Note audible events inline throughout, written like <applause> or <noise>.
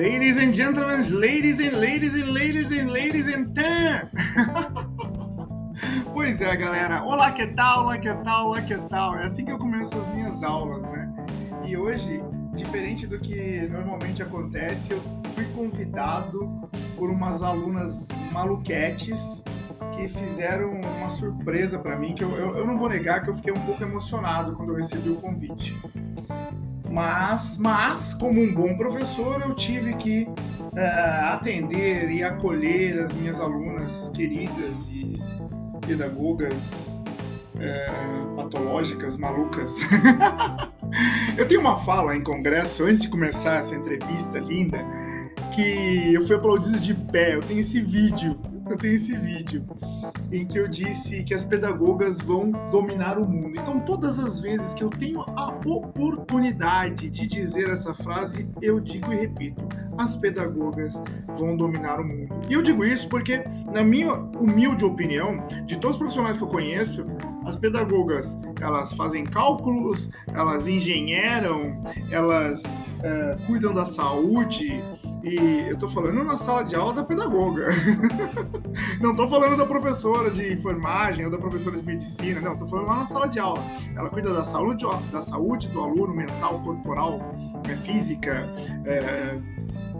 Ladies and gentlemen, ladies and ladies and ladies and ladies and tan. <laughs> pois é, galera. Olá, que tal? Olá, que tal? Olá, que tal? É assim que eu começo as minhas aulas, né? E hoje, diferente do que normalmente acontece, eu fui convidado por umas alunas maluquetes que fizeram uma surpresa para mim, que eu, eu, eu não vou negar que eu fiquei um pouco emocionado quando eu recebi o convite. Mas, mas, como um bom professor, eu tive que uh, atender e acolher as minhas alunas queridas e pedagogas uh, patológicas, malucas. <laughs> eu tenho uma fala em congresso, antes de começar essa entrevista linda, que eu fui aplaudido de pé. Eu tenho esse vídeo eu tenho esse vídeo em que eu disse que as pedagogas vão dominar o mundo. Então, todas as vezes que eu tenho a oportunidade de dizer essa frase, eu digo e repito: as pedagogas vão dominar o mundo. E eu digo isso porque, na minha humilde opinião, de todos os profissionais que eu conheço, as pedagogas elas fazem cálculos, elas engenheiram, elas uh, cuidam da saúde, e eu tô falando na sala de aula da pedagoga. <laughs> não tô falando da professora de enfermagem ou da professora de medicina, não, tô falando lá na sala de aula. Ela cuida da saúde, da saúde do aluno, mental, corporal, é, física. É...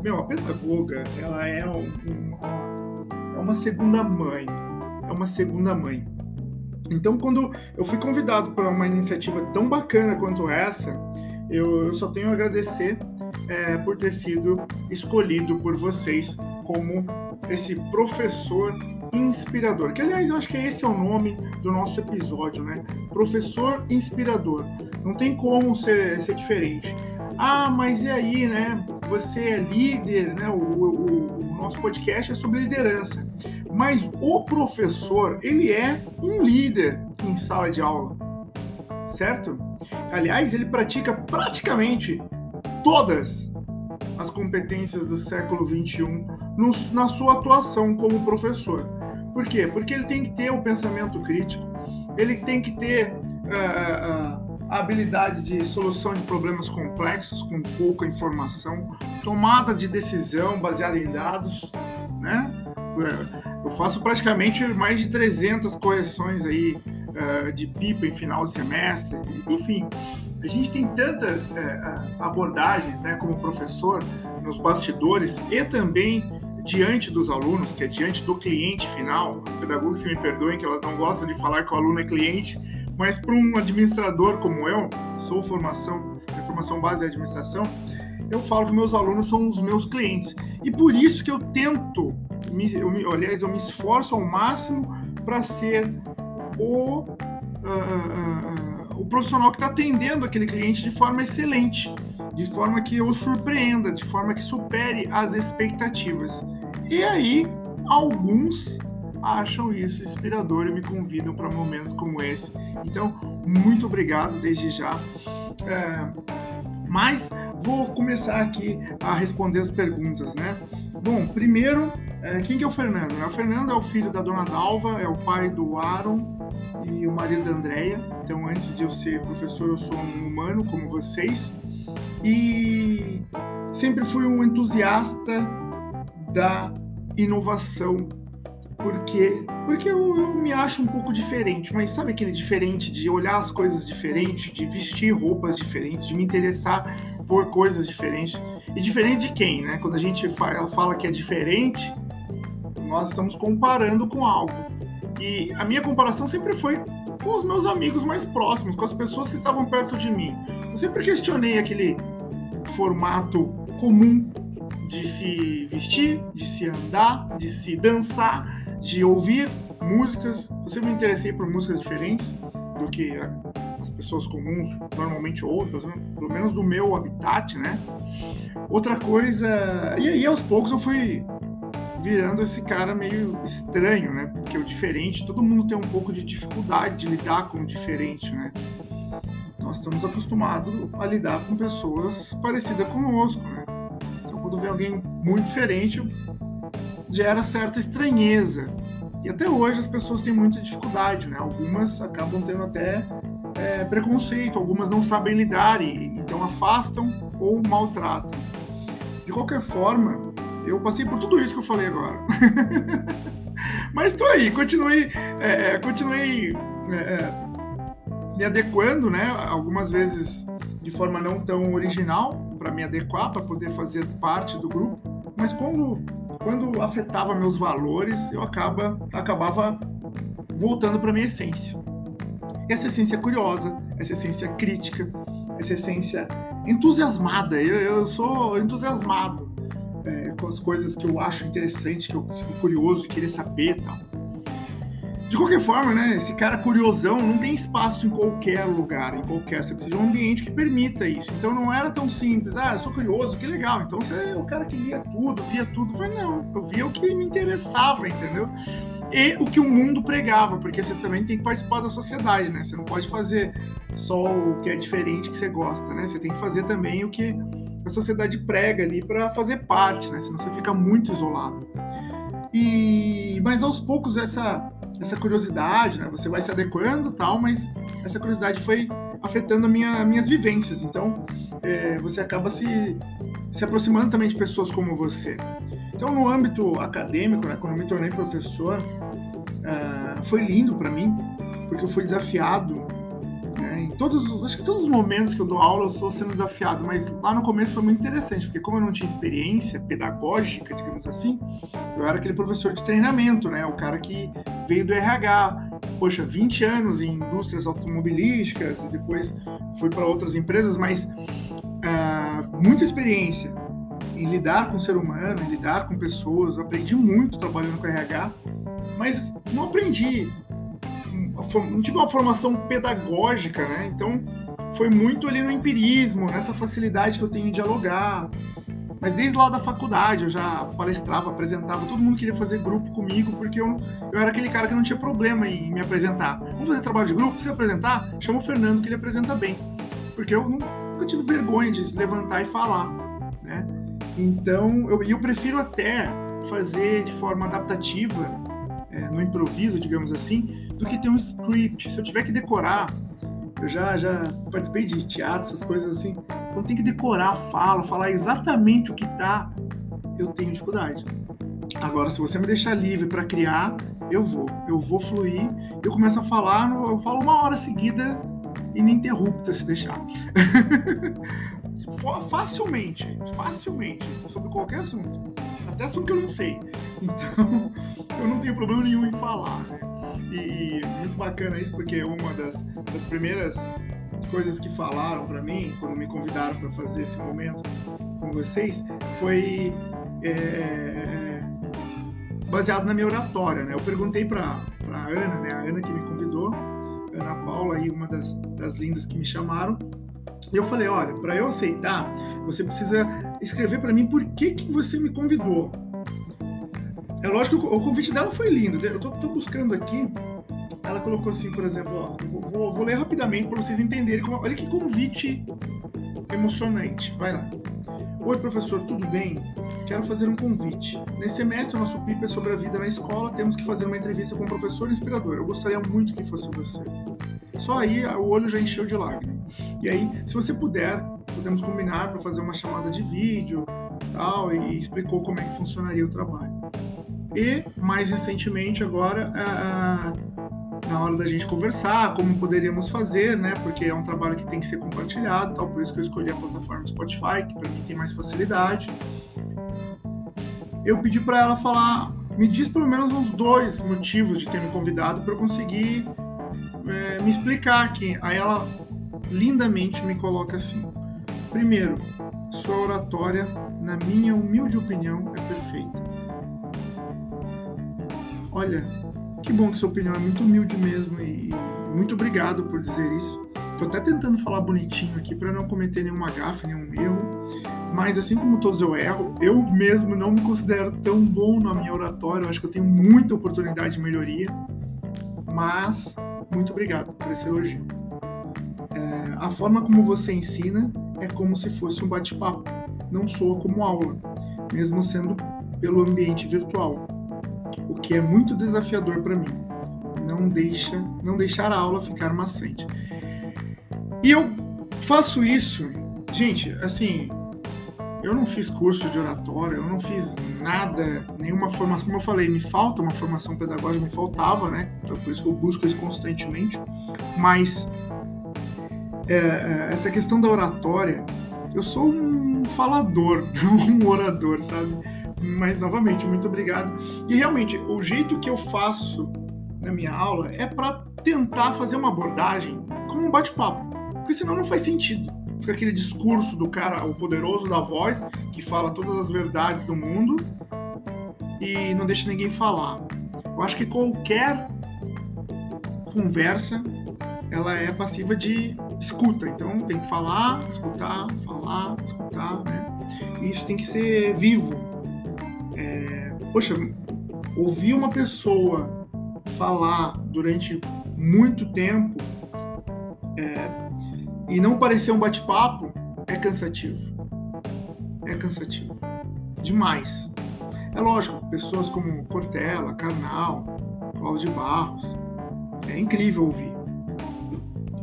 Meu, a pedagoga, ela é, é uma segunda mãe. É uma segunda mãe. Então, quando eu fui convidado para uma iniciativa tão bacana quanto essa, eu, eu só tenho a agradecer é, por ter sido escolhido por vocês como esse professor inspirador. Que, aliás, eu acho que esse é o nome do nosso episódio, né? Professor inspirador. Não tem como ser, ser diferente. Ah, mas e aí, né? Você é líder, né? O, o, o nosso podcast é sobre liderança. Mas o professor, ele é um líder em sala de aula, certo? Aliás, ele pratica praticamente todas as competências do século XXI no, na sua atuação como professor. Por quê? Porque ele tem que ter o pensamento crítico, ele tem que ter uh, uh, a habilidade de solução de problemas complexos com pouca informação, tomada de decisão baseada em dados, né? Eu faço praticamente mais de 300 correções aí uh, de pipa em final de semestre, enfim, a gente tem tantas é, abordagens, né, como professor, nos bastidores e também diante dos alunos, que é diante do cliente final. As pedagogas se me perdoem que elas não gostam de falar que o aluno é cliente, mas para um administrador como eu, sou formação, minha formação base é administração, eu falo que meus alunos são os meus clientes. E por isso que eu tento, me, eu me, aliás, eu me esforço ao máximo para ser o. Uh, uh, o profissional que está atendendo aquele cliente de forma excelente, de forma que o surpreenda, de forma que supere as expectativas. E aí, alguns acham isso inspirador e me convidam para momentos como esse. Então, muito obrigado desde já. É, mas vou começar aqui a responder as perguntas, né? Bom, primeiro, é, quem que é o Fernando? O Fernando é o filho da dona Dalva, é o pai do Aaron e o marido da Andrea. Então, antes de eu ser professor, eu sou um humano como vocês. E sempre fui um entusiasta da inovação. Por quê? Porque eu, eu, me acho um pouco diferente, mas sabe aquele diferente de olhar as coisas diferentes, de vestir roupas diferentes, de me interessar por coisas diferentes. E diferente de quem, né? Quando a gente fala, fala que é diferente, nós estamos comparando com algo. E a minha comparação sempre foi com os meus amigos mais próximos, com as pessoas que estavam perto de mim. Eu sempre questionei aquele formato comum de se vestir, de se andar, de se dançar, de ouvir músicas. Eu sempre me interessei por músicas diferentes do que as pessoas comuns normalmente ouvem, pelo menos do meu habitat, né? Outra coisa, e aí aos poucos eu fui virando esse cara meio estranho, né? Porque o diferente, todo mundo tem um pouco de dificuldade de lidar com o diferente, né? Nós estamos acostumados a lidar com pessoas parecidas conosco, né? Então, quando vem alguém muito diferente, gera certa estranheza. E até hoje as pessoas têm muita dificuldade, né? Algumas acabam tendo até é, preconceito, algumas não sabem lidar e então afastam ou maltratam. De qualquer forma, eu passei por tudo isso que eu falei agora. <laughs> Mas estou aí, continuei, é, é, continuei é, é, me adequando, né? Algumas vezes de forma não tão original para me adequar, para poder fazer parte do grupo. Mas quando, quando afetava meus valores, eu acaba, acabava voltando para minha essência. Essa essência curiosa, essa essência crítica, essa essência entusiasmada. Eu, eu sou entusiasmado é, com as coisas que eu acho interessante, que eu fico curioso de querer saber tal. De qualquer forma, né, esse cara curiosão não tem espaço em qualquer lugar, em qualquer. Você precisa de um ambiente que permita isso. Então não era tão simples. Ah, eu sou curioso, que legal. Então você é o cara que lia tudo, via tudo. Falei, não, eu via o que me interessava, entendeu? E o que o mundo pregava, porque você também tem que participar da sociedade, né? Você não pode fazer só o que é diferente que você gosta, né? Você tem que fazer também o que a sociedade prega ali para fazer parte, né? Senão você fica muito isolado. E mas aos poucos essa essa curiosidade, né? Você vai se adequando, tal, mas essa curiosidade foi afetando a minha, minhas vivências. Então é, você acaba se se aproximando também de pessoas como você. Então no âmbito acadêmico, né, quando eu me tornei professor, uh, foi lindo para mim porque eu fui desafiado todos, acho que todos os momentos que eu dou aula eu estou sendo desafiado, mas lá no começo foi muito interessante, porque como eu não tinha experiência pedagógica, digamos assim, eu era aquele professor de treinamento, né? O cara que veio do RH, poxa, 20 anos em indústrias automobilísticas, e depois fui para outras empresas, mas uh, muita experiência em lidar com o ser humano, em lidar com pessoas, eu aprendi muito trabalhando com RH, mas não aprendi não tive uma formação pedagógica, né? Então foi muito ali no empirismo, nessa facilidade que eu tenho em dialogar. Mas desde lá da faculdade eu já palestrava, apresentava, todo mundo queria fazer grupo comigo, porque eu, eu era aquele cara que não tinha problema em me apresentar. Vamos fazer trabalho de grupo? Precisa apresentar? Chama o Fernando que ele apresenta bem. Porque eu nunca tive vergonha de levantar e falar, né? Então, eu, eu prefiro até fazer de forma adaptativa, é, no improviso, digamos assim, do que ter um script. Se eu tiver que decorar, eu já, já participei de teatro, essas coisas assim. Quando tem que decorar a fala, falar exatamente o que tá, eu tenho dificuldade. Agora, se você me deixar livre para criar, eu vou. Eu vou fluir. Eu começo a falar, eu falo uma hora seguida ininterrupta se deixar. <laughs> facilmente, facilmente, sobre qualquer assunto. Até assunto que eu não sei. Então, <laughs> eu não tenho problema nenhum em falar, né? E, muito bacana isso, porque uma das, das primeiras coisas que falaram para mim, quando me convidaram para fazer esse momento com vocês, foi é, baseado na minha oratória, né? Eu perguntei para a Ana, né? A Ana que me convidou, Ana Paula, aí uma das, das lindas que me chamaram, e eu falei, olha, para eu aceitar, você precisa escrever para mim por que, que você me convidou. É lógico que o convite dela foi lindo. Eu tô, tô buscando aqui. Ela colocou assim, por exemplo, ó, vou, vou, ler rapidamente para vocês entenderem. Como, olha que convite emocionante. Vai lá. Oi, professor, tudo bem? Quero fazer um convite. Nesse semestre, o nosso PIP é sobre a vida na escola. Temos que fazer uma entrevista com um professor inspirador. Eu gostaria muito que fosse você. Só aí o olho já encheu de lágrimas. E aí, se você puder, podemos combinar para fazer uma chamada de vídeo tal, e explicou como é que funcionaria o trabalho. E, mais recentemente, agora, na hora da gente conversar, como poderíamos fazer, né? Porque é um trabalho que tem que ser compartilhado, tal, por isso que eu escolhi a plataforma Spotify, que para mim tem mais facilidade. Eu pedi para ela falar, me diz pelo menos uns dois motivos de ter me convidado para eu conseguir é, me explicar aqui. Aí ela lindamente me coloca assim: primeiro, sua oratória, na minha humilde opinião, é perfeita. Olha, que bom que sua opinião é muito humilde mesmo e muito obrigado por dizer isso. Tô até tentando falar bonitinho aqui para não cometer nenhuma gafe, nenhum erro. Mas assim como todos eu erro, eu mesmo não me considero tão bom na minha oratória. Eu acho que eu tenho muita oportunidade de melhoria. Mas muito obrigado por esse elogio. É, a forma como você ensina é como se fosse um bate-papo, não soa como aula, mesmo sendo pelo ambiente virtual o que é muito desafiador para mim. Não deixa, não deixar a aula ficar maçante. E eu faço isso, gente, assim, Eu não fiz curso de oratória, eu não fiz nada, nenhuma formação. Como eu falei, me falta uma formação pedagógica, me faltava, né? Então por isso que eu busco isso constantemente. Mas é, é essa questão da oratória, eu sou um falador, <laughs> um orador, sabe? Mas novamente, muito obrigado. E realmente, o jeito que eu faço na minha aula é para tentar fazer uma abordagem como um bate-papo, porque senão não faz sentido fica aquele discurso do cara, o poderoso da voz, que fala todas as verdades do mundo e não deixa ninguém falar. Eu acho que qualquer conversa ela é passiva de escuta, então tem que falar, escutar, falar, escutar, né? E isso tem que ser vivo. É, poxa, ouvir uma pessoa falar durante muito tempo é, e não parecer um bate-papo é cansativo. É cansativo. Demais. É lógico, pessoas como Cortella, Carnal, Cláudio Barros, é incrível ouvir.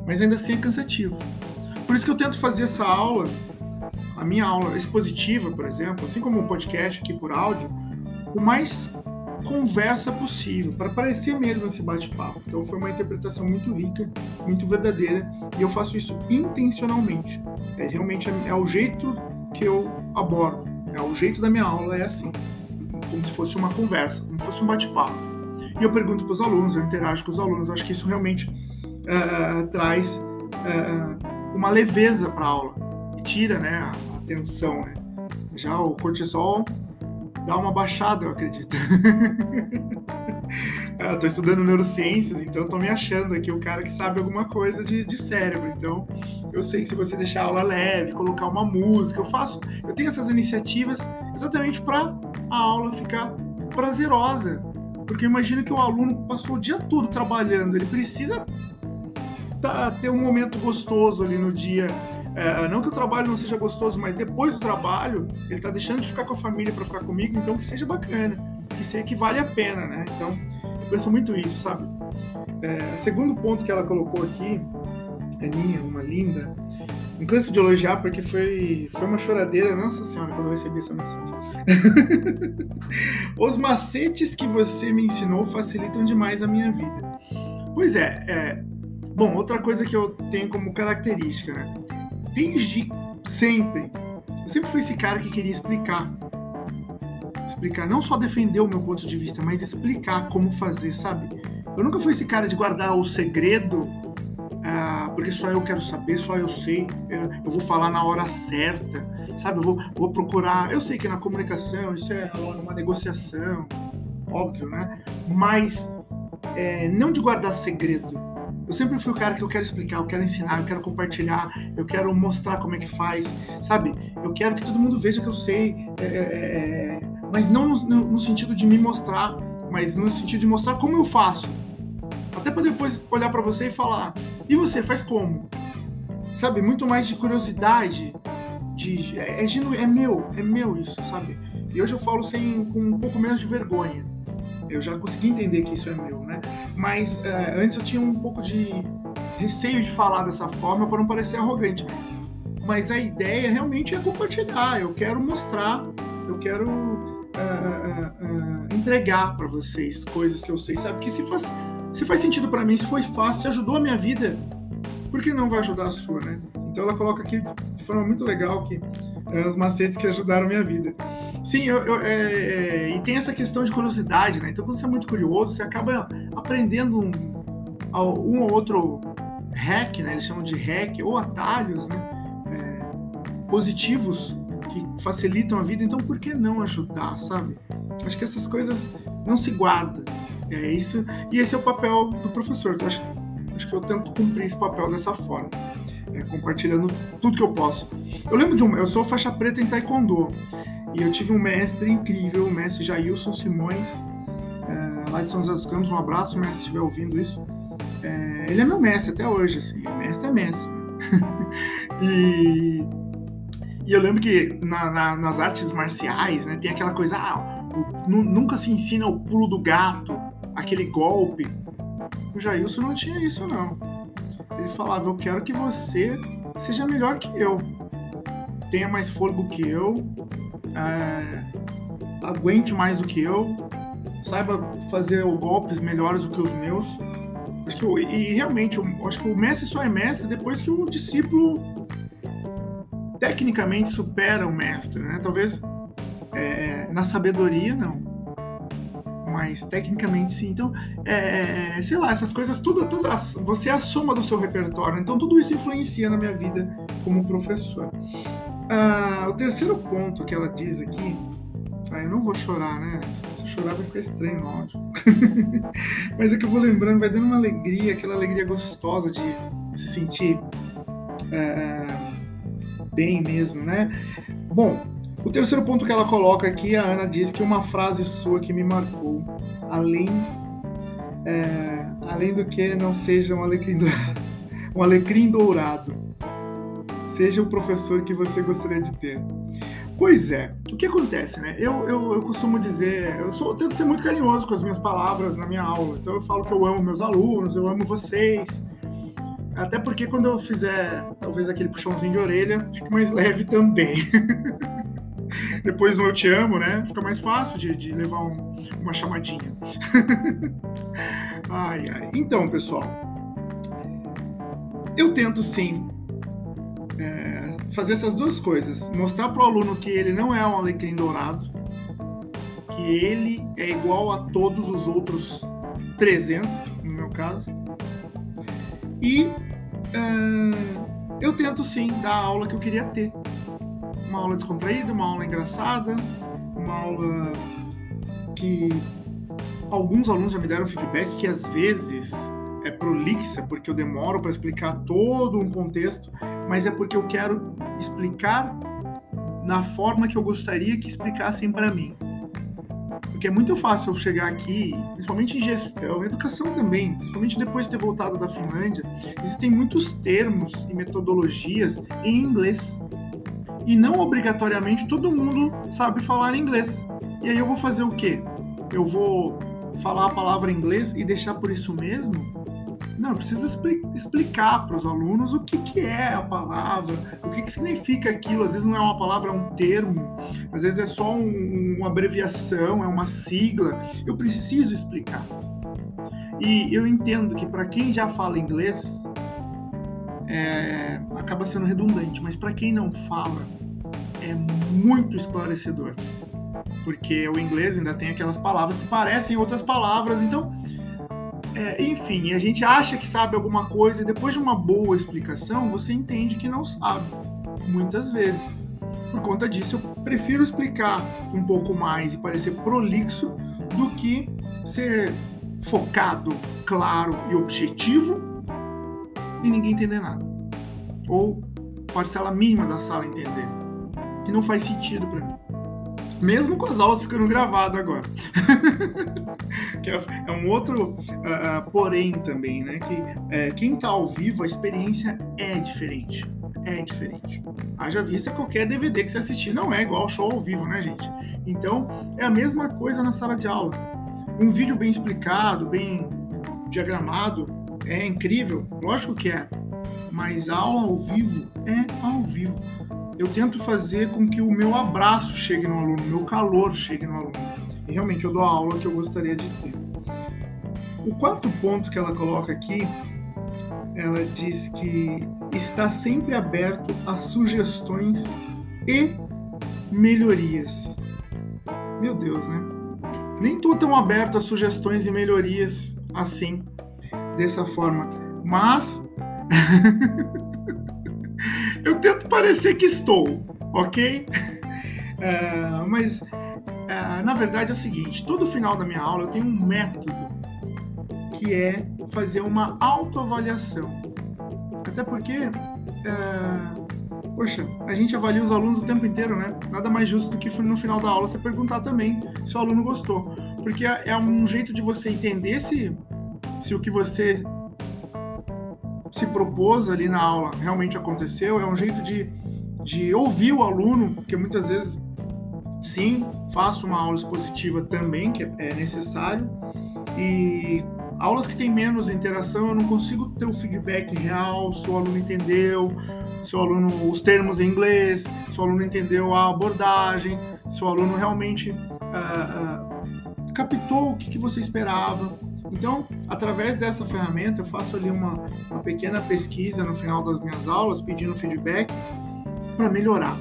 Mas ainda assim é cansativo. Por isso que eu tento fazer essa aula, a minha aula expositiva, por exemplo, assim como o podcast aqui por áudio, o mais conversa possível, para parecer mesmo esse bate-papo. Então foi uma interpretação muito rica, muito verdadeira, e eu faço isso intencionalmente. É realmente é, é o jeito que eu abordo, é o jeito da minha aula é assim, como se fosse uma conversa, como se fosse um bate-papo. E eu pergunto para os alunos, eu interajo com os alunos, acho que isso realmente uh, traz uh, uma leveza para a aula e tira, né, tensão, né? Já o cortisol dá uma baixada, eu acredito. <laughs> eu tô estudando neurociências, então tô me achando aqui o cara que sabe alguma coisa de, de cérebro. Então, eu sei que se você deixar a aula leve, colocar uma música, eu faço, eu tenho essas iniciativas exatamente para a aula ficar prazerosa. Porque imagina que o aluno passou o dia todo trabalhando, ele precisa tá, ter um momento gostoso ali no dia é, não que o trabalho não seja gostoso, mas depois do trabalho, ele está deixando de ficar com a família para ficar comigo, então que seja bacana, que, seja, que vale a pena, né? Então, eu penso muito isso, sabe? É, segundo ponto que ela colocou aqui, Aninha, uma linda, não canso de elogiar porque foi, foi uma choradeira, nossa senhora, quando eu recebi essa mensagem. <laughs> Os macetes que você me ensinou facilitam demais a minha vida. Pois é, é, bom, outra coisa que eu tenho como característica, né? Desde sempre, eu sempre fui esse cara que queria explicar. Explicar, não só defender o meu ponto de vista, mas explicar como fazer, sabe? Eu nunca fui esse cara de guardar o segredo, ah, porque só eu quero saber, só eu sei, eu, eu vou falar na hora certa, sabe? Eu vou, vou procurar. Eu sei que na comunicação isso é uma negociação, óbvio, né? Mas é, não de guardar segredo, eu sempre fui o cara que eu quero explicar, eu quero ensinar, eu quero compartilhar, eu quero mostrar como é que faz, sabe? Eu quero que todo mundo veja que eu sei, é, é, é, é mas não no, no, sentido de me mostrar, mas no sentido de mostrar como eu faço. Até para depois olhar para você e falar: e você faz como? Sabe? Muito mais de curiosidade, de é, é, é meu, é meu isso, sabe? E hoje eu falo sem com um pouco menos de vergonha eu já consegui entender que isso é meu, né? Mas é, antes eu tinha um pouco de receio de falar dessa forma para não parecer arrogante. Mas a ideia realmente é compartilhar. Eu quero mostrar, eu quero uh, uh, uh, entregar para vocês coisas que eu sei, sabe? Que se faz, se faz sentido para mim, se foi fácil, se ajudou a minha vida, por que não vai ajudar a sua, né? Então ela coloca aqui de forma muito legal que é, os macetes que ajudaram a minha vida. Sim, eu, eu, é, é, e tem essa questão de curiosidade, né? Então, quando você é muito curioso, você acaba aprendendo um, um ou outro hack, né? Eles chamam de hack, ou atalhos, né? É, positivos que facilitam a vida. Então, por que não ajudar, sabe? Acho que essas coisas não se guardam. É isso. E esse é o papel do professor. Então, acho, acho que eu tento cumprir esse papel dessa forma. É, compartilhando tudo que eu posso. Eu lembro de um. Eu sou faixa preta em Taekwondo. E eu tive um mestre incrível, o mestre Jailson Simões, é, lá de São José dos Campos. Um abraço, mestre, se estiver ouvindo isso. É, ele é meu mestre até hoje, assim. Mestre é mestre. <laughs> e, e, eu lembro que na, na, nas artes marciais, né, tem aquela coisa, ah, o, nunca se ensina o pulo do gato, aquele golpe. O Jailson não tinha isso, não. Ele falava, eu quero que você seja melhor que eu. tenha mais fôlego que eu, é, aguente mais do que eu, saiba fazer golpes melhores do que os meus. Acho que eu, e realmente, eu, acho que o mestre só é mestre depois que o discípulo tecnicamente supera o mestre, né? Talvez é, na sabedoria não, mas tecnicamente sim. Então, é, é, sei lá, essas coisas, tudo, tudo, você é a soma do seu repertório. Então, tudo isso influencia na minha vida como professor. Ah, o terceiro ponto que ela diz aqui, ah, eu não vou chorar, né? Se chorar vai ficar estranho no áudio. <laughs> mas é que eu vou lembrando, vai dando uma alegria, aquela alegria gostosa de se sentir é, bem mesmo, né? Bom, o terceiro ponto que ela coloca aqui, a Ana diz que uma frase sua que me marcou, além, é, além do que não seja um alecrim, dourado, <laughs> um alecrim dourado, seja o professor que você gostaria de ter. Pois é, o que acontece, né? Eu, eu, eu costumo dizer, eu, sou, eu tento ser muito carinhoso com as minhas palavras na minha aula, então eu falo que eu amo meus alunos, eu amo vocês, até porque quando eu fizer talvez aquele puxãozinho de orelha, fique mais leve também. <laughs> Depois no Eu Te Amo, né? Fica mais fácil de, de levar um, uma chamadinha. <laughs> ai, ai. Então, pessoal, eu tento sim é, fazer essas duas coisas. Mostrar para o aluno que ele não é um alecrim dourado, que ele é igual a todos os outros 300, no meu caso. E é, eu tento sim dar a aula que eu queria ter uma aula descontraída, uma aula engraçada, uma aula que alguns alunos já me deram feedback que às vezes é prolixa porque eu demoro para explicar todo um contexto, mas é porque eu quero explicar na forma que eu gostaria que explicassem para mim. Porque é muito fácil eu chegar aqui, principalmente em gestão, educação também, principalmente depois de ter voltado da Finlândia, existem muitos termos e metodologias em inglês e não obrigatoriamente todo mundo sabe falar inglês. E aí eu vou fazer o quê? Eu vou falar a palavra inglês e deixar por isso mesmo? Não, eu preciso expli explicar para os alunos o que, que é a palavra, o que, que significa aquilo. Às vezes não é uma palavra, é um termo, às vezes é só um, uma abreviação, é uma sigla. Eu preciso explicar. E eu entendo que para quem já fala inglês, é, acaba sendo redundante, mas para quem não fala, é muito esclarecedor. Porque o inglês ainda tem aquelas palavras que parecem outras palavras, então, é, enfim, a gente acha que sabe alguma coisa e depois de uma boa explicação, você entende que não sabe, muitas vezes. Por conta disso, eu prefiro explicar um pouco mais e parecer prolixo do que ser focado, claro e objetivo e ninguém entender nada. Ou parcela mínima da sala entender. Que não faz sentido para mim. Mesmo com as aulas ficando gravadas agora. <laughs> que é, é, um outro uh, porém também, né? Que uh, quem tá ao vivo, a experiência é diferente. É diferente. Haja vista qualquer DVD que você assistir não é igual show ao vivo, né, gente? Então, é a mesma coisa na sala de aula. Um vídeo bem explicado, bem diagramado, é incrível, lógico que é, mas aula ao vivo é ao vivo. Eu tento fazer com que o meu abraço chegue no aluno, o meu calor chegue no aluno. E realmente eu dou a aula que eu gostaria de ter. O quarto ponto que ela coloca aqui, ela diz que está sempre aberto a sugestões e melhorias. Meu Deus, né? Nem estou tão aberto a sugestões e melhorias assim dessa forma. Mas <laughs> eu tento parecer que estou, ok? Uh, <laughs> mas uh, na verdade é o seguinte: todo final da minha aula eu tenho um método que é fazer uma autoavaliação. Até porque, uh, poxa, a gente avalia os alunos o tempo inteiro, né? Nada mais justo do que no final da aula você perguntar também se o aluno gostou. Porque é, um jeito de você entender se se o que você se propôs ali na aula realmente aconteceu, é um jeito de, de ouvir o aluno, porque muitas vezes, sim, faço uma aula expositiva também, que é necessário, e aulas que tem menos interação, eu não consigo ter o feedback real, se o aluno entendeu, se o aluno, os termos em inglês, se o aluno entendeu a abordagem, se o aluno realmente uh, uh, captou o que, que você esperava. Então, através dessa ferramenta, eu faço ali uma, uma pequena pesquisa no final das minhas aulas, pedindo feedback para melhorar.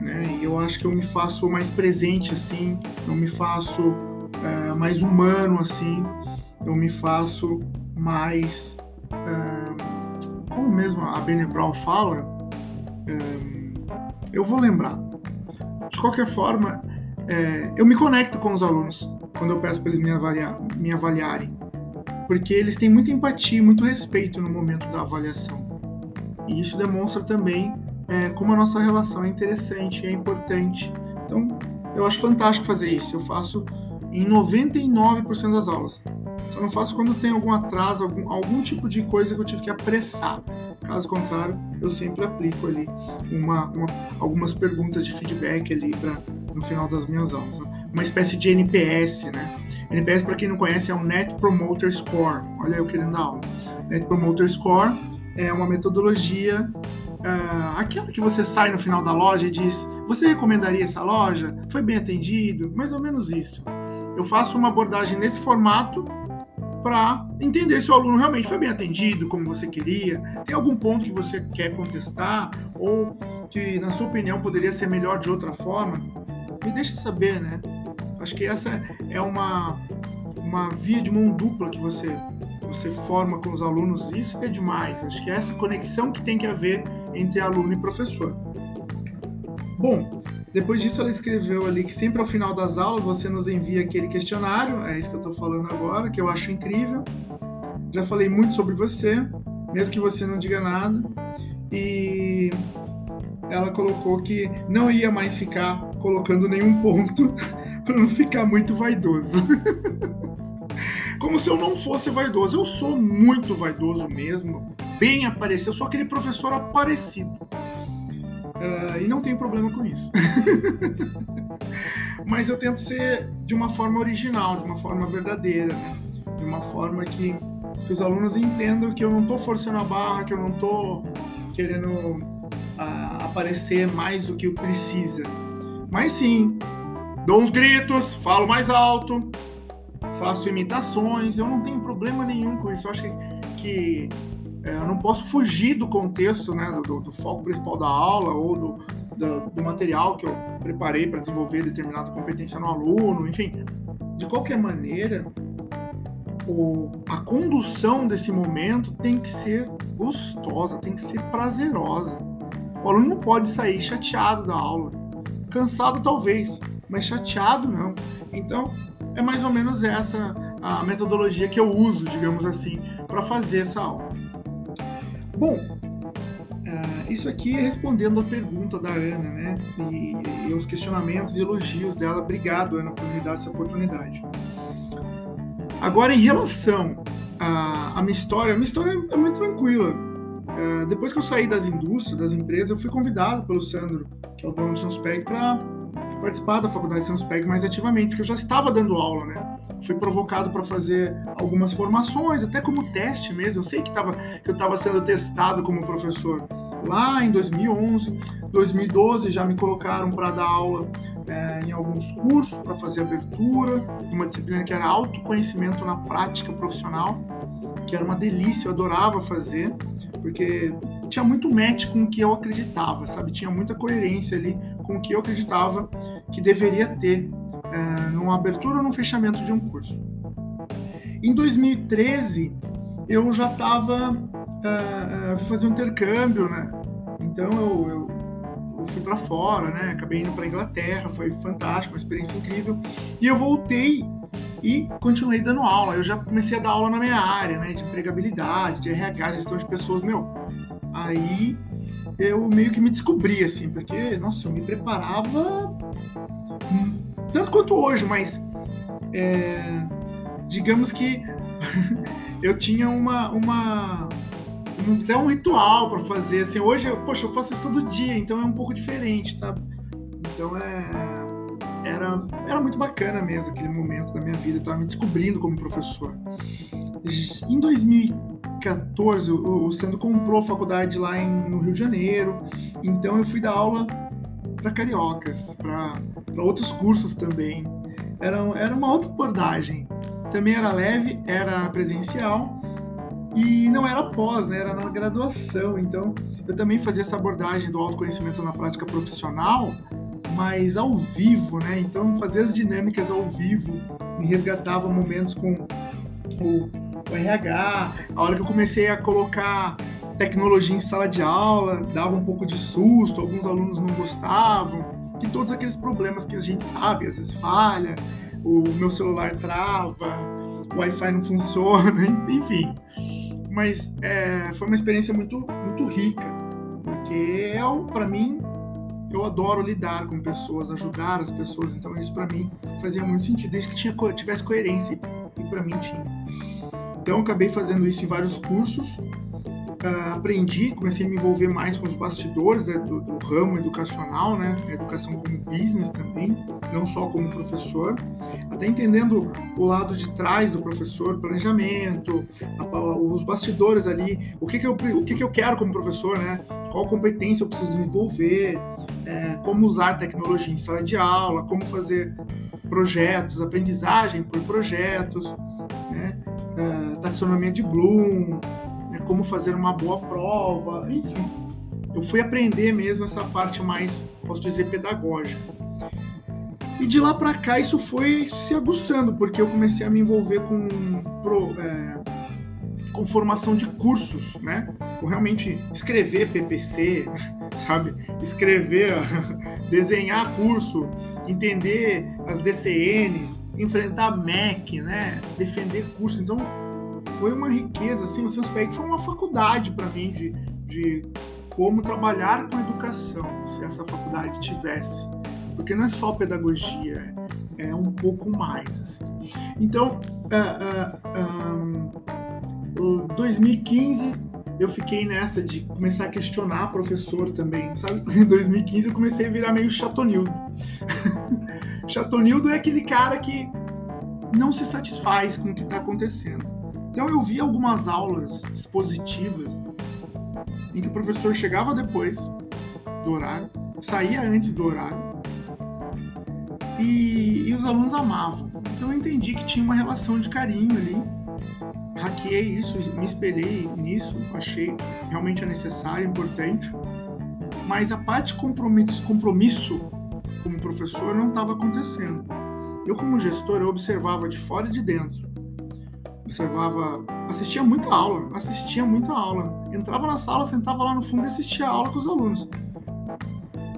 Né? E eu acho que eu me faço mais presente assim, eu me faço é, mais humano assim, eu me faço mais. É, como mesmo a Bene Brown fala, é, eu vou lembrar. De qualquer forma, eu me conecto com os alunos quando eu peço para eles me, avaliar, me avaliarem, porque eles têm muita empatia, muito respeito no momento da avaliação. E isso demonstra também é, como a nossa relação é interessante, é importante. Então, eu acho fantástico fazer isso. Eu faço em 99% das aulas. Só não faço quando tem algum atraso, algum, algum tipo de coisa que eu tive que apressar. Caso contrário, eu sempre aplico ali uma, uma algumas perguntas de feedback ali para no final das minhas aulas. Uma espécie de NPS, né? NPS, para quem não conhece, é o Net Promoter Score. Olha eu querendo dar aula. Net Promoter Score é uma metodologia uh, aquela que você sai no final da loja e diz: Você recomendaria essa loja? Foi bem atendido? Mais ou menos isso. Eu faço uma abordagem nesse formato para entender se o aluno realmente foi bem atendido, como você queria, tem algum ponto que você quer contestar ou que, na sua opinião, poderia ser melhor de outra forma. Me deixa saber, né? Acho que essa é uma, uma via de mão dupla que você você forma com os alunos, isso é demais. Acho que é essa conexão que tem que haver entre aluno e professor. Bom, depois disso ela escreveu ali que sempre ao final das aulas você nos envia aquele questionário, é isso que eu estou falando agora, que eu acho incrível. Já falei muito sobre você, mesmo que você não diga nada. E ela colocou que não ia mais ficar colocando nenhum ponto <laughs> para não ficar muito vaidoso. <laughs> Como se eu não fosse vaidoso. Eu sou muito vaidoso mesmo, bem aparecido. Eu sou aquele professor aparecido. Uh, e não tenho problema com isso. <laughs> Mas eu tento ser de uma forma original, de uma forma verdadeira, né? de uma forma que, que, os alunos entendam que eu não estou forçando a barra, que eu não estou querendo uh, aparecer mais do que precisa. Mas sim, dou uns gritos, falo mais alto, faço imitações, eu não tenho problema nenhum com isso. Eu acho que, que é, eu não posso fugir do contexto, né, do, do foco principal da aula ou do, do, do material que eu preparei para desenvolver determinada competência no aluno, enfim. De qualquer maneira, o, a condução desse momento tem que ser gostosa, tem que ser prazerosa. O aluno não pode sair chateado da aula, cansado talvez, mas chateado não. Então, é mais ou menos essa a metodologia que eu uso, digamos assim, para fazer essa aula. Bom, uh, isso aqui é respondendo a pergunta da Ana, né? E, e os questionamentos e elogios dela. Obrigado, Ana, por me dar essa oportunidade. Agora, em relação à, minha história, a minha história é muito tranquila. Uh, depois que eu saí das indústrias, das empresas, eu fui convidado pelo Sandro, que é o dono do Sanspeg, para participar da faculdade Sanspeg mais ativamente, porque eu já estava dando aula, né? Fui provocado para fazer algumas formações, até como teste mesmo. Eu sei que, tava, que eu estava sendo testado como professor lá em 2011, 2012 já me colocaram para dar aula é, em alguns cursos para fazer abertura, uma disciplina que era autoconhecimento na prática profissional, que era uma delícia, eu adorava fazer, porque tinha muito match com o que eu acreditava, sabe? Tinha muita coerência ali com o que eu acreditava que deveria ter é, numa abertura ou num fechamento de um curso. Em 2013, eu já estava é, é, fazer um intercâmbio, né? Então eu, eu, eu fui para fora, né? Acabei indo para Inglaterra, foi fantástico, uma experiência incrível. E eu voltei e continuei dando aula. Eu já comecei a dar aula na minha área, né? De empregabilidade, de RH, gestão de pessoas. Meu, aí eu meio que me descobri, assim, porque, nossa, eu me preparava tanto quanto hoje, mas é, digamos que <laughs> eu tinha uma, uma até um ritual para fazer, assim, hoje, eu, poxa, eu faço isso todo dia, então é um pouco diferente, sabe? Então é era, era muito bacana mesmo aquele momento da minha vida, eu estava me descobrindo como professor. Em 2000 2014, o, Sandro comprou faculdade lá em, no Rio de Janeiro, então eu fui dar aula para cariocas, para outros cursos também. Era, era uma outra abordagem. Também era leve, era presencial e não era pós, né? era na graduação. Então eu também fazia essa abordagem do autoconhecimento na prática profissional, mas ao vivo, né? Então fazer as dinâmicas ao vivo me resgatava momentos com o, o RH, a hora que eu comecei a colocar tecnologia em sala de aula, dava um pouco de susto, alguns alunos não gostavam, e todos aqueles problemas que a gente sabe, às vezes falha, o meu celular trava, o Wi-Fi não <laughs> funciona, enfim. Mas é, foi uma experiência muito, muito rica, porque é, para mim, eu adoro lidar com pessoas, ajudar as pessoas, então isso para mim fazia muito sentido, desde que tinha, tivesse coerência, e para mim tinha. Então acabei fazendo isso em vários cursos, uh, aprendi, comecei a me envolver mais com os bastidores né, do, do, ramo educacional, né, educação como business também, não só como professor, até entendendo o lado de trás do professor, planejamento, a, os bastidores ali, o que, que, eu, o que, que eu quero como professor, né, qual competência eu preciso desenvolver, é, como usar tecnologia em sala de aula, como fazer projetos, aprendizagem por projetos, uh, taxonomia de Bloom, como fazer uma boa prova, enfim. Eu fui aprender mesmo essa parte mais, posso dizer, pedagógica. E de lá para cá isso foi se aguçando, porque eu comecei a me envolver com, pro, é, com formação de cursos, né? Com realmente escrever PPC, <laughs> sabe? Escrever, <laughs> desenhar curso, entender as DCNs, enfrentar MEC, né? Defender curso. Então foi uma riqueza, assim, o Senspec foi uma faculdade para mim de, de como trabalhar com educação, se essa faculdade tivesse. Porque não é só pedagogia, é, é um pouco mais. Assim. Então, uh, uh, um, 2015 eu fiquei nessa de começar a questionar professor também, sabe? <laughs> Em 2015 eu comecei a virar meio chatonildo. <laughs> chatonildo é aquele cara que não se satisfaz com o que está acontecendo. Então eu vi algumas aulas expositivas em que o professor chegava depois do horário, saía antes do horário e, e os alunos amavam. Então eu entendi que tinha uma relação de carinho ali. Hackeei isso, me espelhei nisso, achei realmente é necessário, importante. Mas a parte compromisso, compromisso como professor não estava acontecendo. Eu, como gestor, eu observava de fora e de dentro observava, assistia muita aula, assistia muita aula. Entrava na sala, sentava lá no fundo e assistia a aula com os alunos.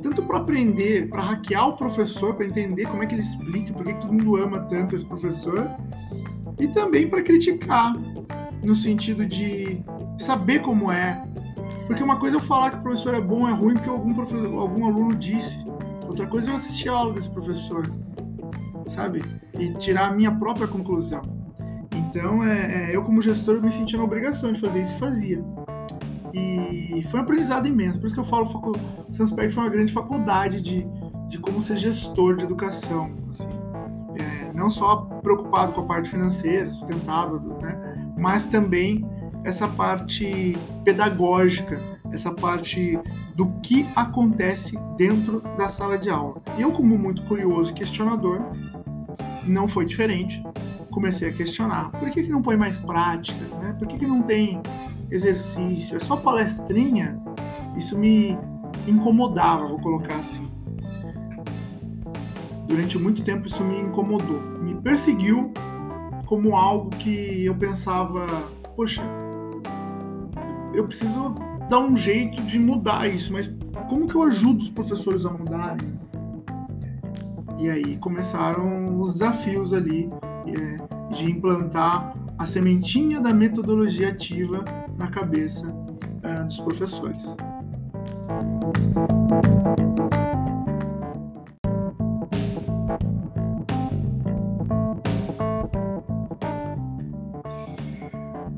Tanto para aprender, para hackear o professor, para entender como é que ele explica, por que todo mundo ama tanto esse professor, e também para criticar, no sentido de saber como é. Porque uma coisa é eu falar que o professor é bom, é ruim, porque algum, professor, algum aluno disse. Outra coisa é eu assistir a aula desse professor, sabe? E tirar a minha própria conclusão. Então, é, é, eu como gestor me sentia na obrigação de fazer isso e fazia. E foi um aprendizado imenso. Por isso que eu falo, o Sanspec foi uma grande faculdade de, de como ser gestor de educação. Assim. Não só preocupado com a parte financeira, sustentável, né? mas também essa parte pedagógica, essa parte do que acontece dentro da sala de aula. Eu, como muito curioso e questionador, não foi diferente comecei a questionar. Por que, que não põe mais práticas? Né? Por que, que não tem exercício? É só palestrinha? Isso me incomodava, vou colocar assim. Durante muito tempo isso me incomodou, me perseguiu como algo que eu pensava, poxa, eu preciso dar um jeito de mudar isso, mas como que eu ajudo os professores a mudarem? E aí começaram os desafios ali é, de implantar a sementinha da metodologia ativa na cabeça é, dos professores.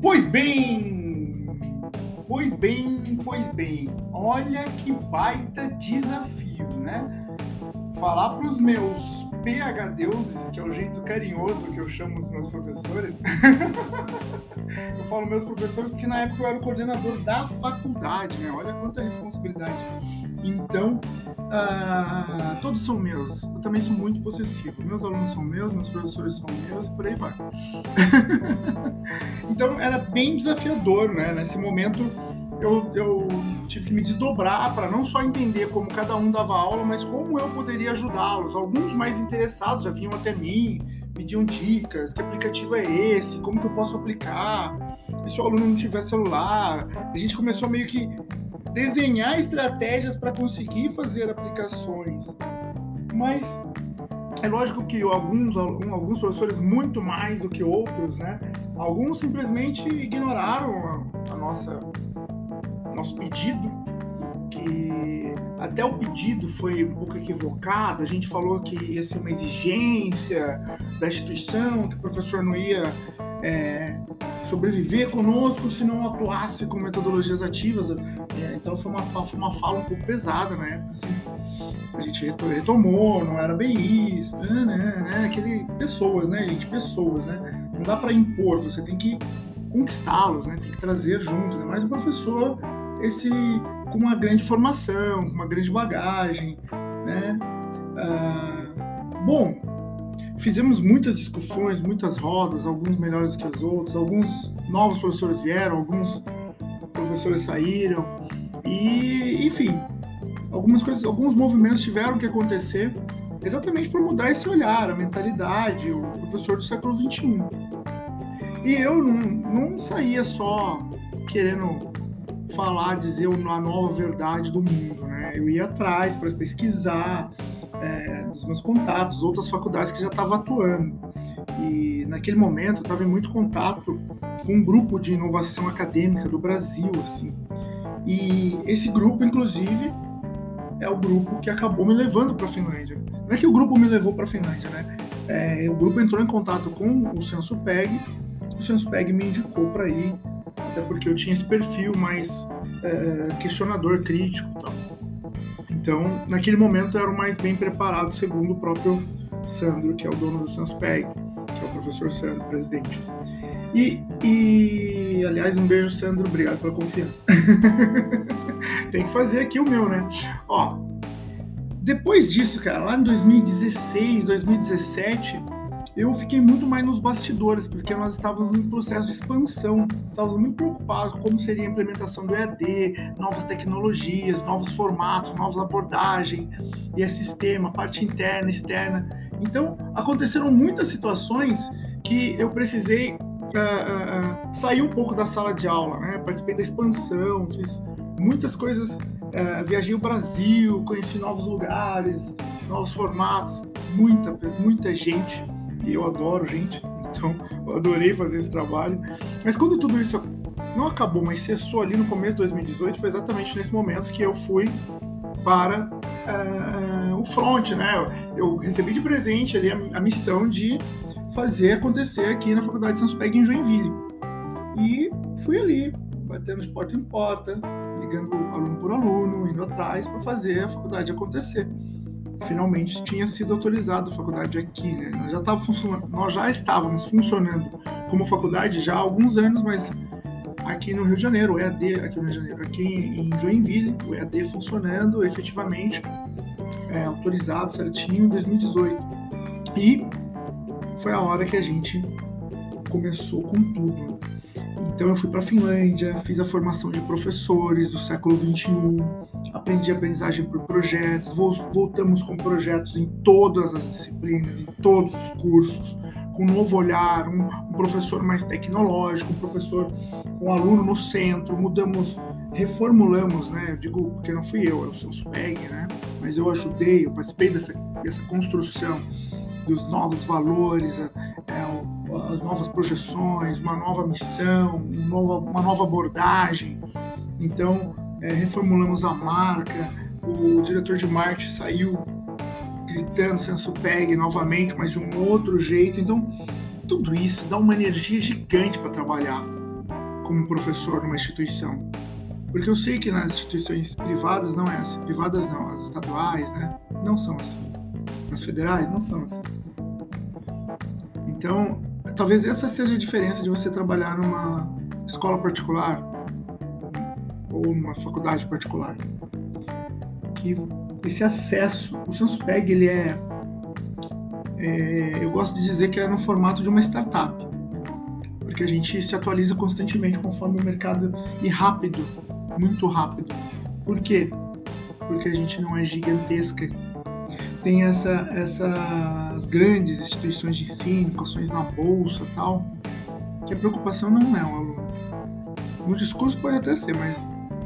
Pois bem, pois bem, pois bem, olha que baita desafio, né? falar para os meus PHDeuses, que é o jeito carinhoso que eu chamo os meus professores. <laughs> eu falo meus professores porque na época eu era o coordenador da faculdade, né? Olha quanta responsabilidade. Então, uh, todos são meus. Eu também sou muito possessivo. Meus alunos são meus, meus professores são meus, por aí vai. <laughs> então, era bem desafiador, né? Nesse momento, eu, eu tive que me desdobrar para não só entender como cada um dava aula, mas como eu poderia ajudá-los. Alguns mais interessados já vinham até mim, pediam dicas, que aplicativo é esse, como que eu posso aplicar, e se o aluno não tiver celular. A gente começou meio que desenhar estratégias para conseguir fazer aplicações. Mas é lógico que alguns, alguns professores, muito mais do que outros, né? Alguns simplesmente ignoraram a, a nossa nosso pedido, que até o pedido foi um pouco equivocado, a gente falou que ia ser uma exigência da instituição, que o professor não ia é, sobreviver conosco se não atuasse com metodologias ativas. É, então foi uma, foi uma fala um pouco pesada na época. Assim. A gente retomou, não era bem isso, né, né, né, aquele pessoas, né, gente, pessoas, né? Não dá para impor, você tem que conquistá-los, né? Tem que trazer junto, né? Mas o professor esse com uma grande formação, com uma grande bagagem, né? Ah, bom, fizemos muitas discussões, muitas rodas, alguns melhores que os outros, alguns novos professores vieram, alguns professores saíram e, enfim, algumas coisas, alguns movimentos tiveram que acontecer exatamente para mudar esse olhar, a mentalidade, o professor do século XXI. E eu não, não saía só querendo falar, dizer a nova verdade do mundo, né? Eu ia atrás para pesquisar é, dos meus contatos, outras faculdades que já estavam atuando. E naquele momento eu estava em muito contato com um grupo de inovação acadêmica do Brasil, assim. E esse grupo, inclusive, é o grupo que acabou me levando para a Finlândia. Não é que o grupo me levou para a Finlândia, né? É, o grupo entrou em contato com o SensoPeg, o SensoPeg me indicou para ir até porque eu tinha esse perfil mais é, questionador, crítico tal. Então, naquele momento, eu era o mais bem preparado, segundo o próprio Sandro, que é o dono do Sanspeg, que é o professor Sandro, presidente. E, e aliás, um beijo, Sandro, obrigado pela confiança. <laughs> Tem que fazer aqui o meu, né? Ó, depois disso, cara, lá em 2016, 2017, eu fiquei muito mais nos bastidores, porque nós estávamos em processo de expansão, estávamos muito preocupados com como seria a implementação do EAD, novas tecnologias, novos formatos, novas abordagens, e a sistema, parte interna, externa. Então, aconteceram muitas situações que eu precisei uh, uh, sair um pouco da sala de aula, né? Participei da expansão, fiz muitas coisas, viajei o Brasil, conheci novos lugares, novos formatos, muita, muita gente e eu adoro gente, <laughs> então eu adorei fazer esse trabalho. Mas quando tudo isso não acabou, mas cessou ali no começo de 2018, foi exatamente nesse momento que eu fui para uh, o front, né? Eu recebi de presente ali a, a, missão de fazer acontecer aqui na Faculdade de Santos Peg em Joinville. E fui ali, batendo de porta em porta, ligando aluno por aluno, indo atrás para fazer a faculdade acontecer finalmente tinha sido autorizado a faculdade aqui, né? Nós já, tava nós já estávamos funcionando como faculdade já há alguns anos, mas aqui no Rio de Janeiro, o EAD, aqui no Rio de Janeiro, aqui em Joinville, o EAD funcionando efetivamente, é, autorizado certinho em 2018. E foi a hora que a gente começou com tudo. Então eu fui para a Finlândia, fiz a formação de professores do século 21, aprendi aprendizagem por projetos, voltamos com projetos em todas as disciplinas, em todos os cursos, com um novo olhar, um, um professor mais tecnológico, um professor com um aluno no centro, mudamos, reformulamos, né? Eu digo porque não fui eu, é o SPEG, né? Mas eu ajudei, eu participei dessa, dessa construção dos novos valores, é, as novas projeções, uma nova missão, uma nova, uma nova abordagem. Então, é, reformulamos a marca, o diretor de marketing saiu gritando Sensupeg novamente, mas de um outro jeito. Então, tudo isso dá uma energia gigante para trabalhar como professor numa instituição. Porque eu sei que nas instituições privadas não é assim. Privadas não, as estaduais, né? Não são assim. Nas federais não são assim. Então, talvez essa seja a diferença de você trabalhar numa escola particular ou numa faculdade particular. Que esse acesso, o Sanspeg, ele é, é, eu gosto de dizer que é no formato de uma startup, porque a gente se atualiza constantemente conforme o mercado e rápido, muito rápido. Por quê? Porque a gente não é gigantesca. Tem essa, essas grandes instituições de ensino, ações na bolsa tal, que a preocupação não é o aluno. No discurso pode até ser, mas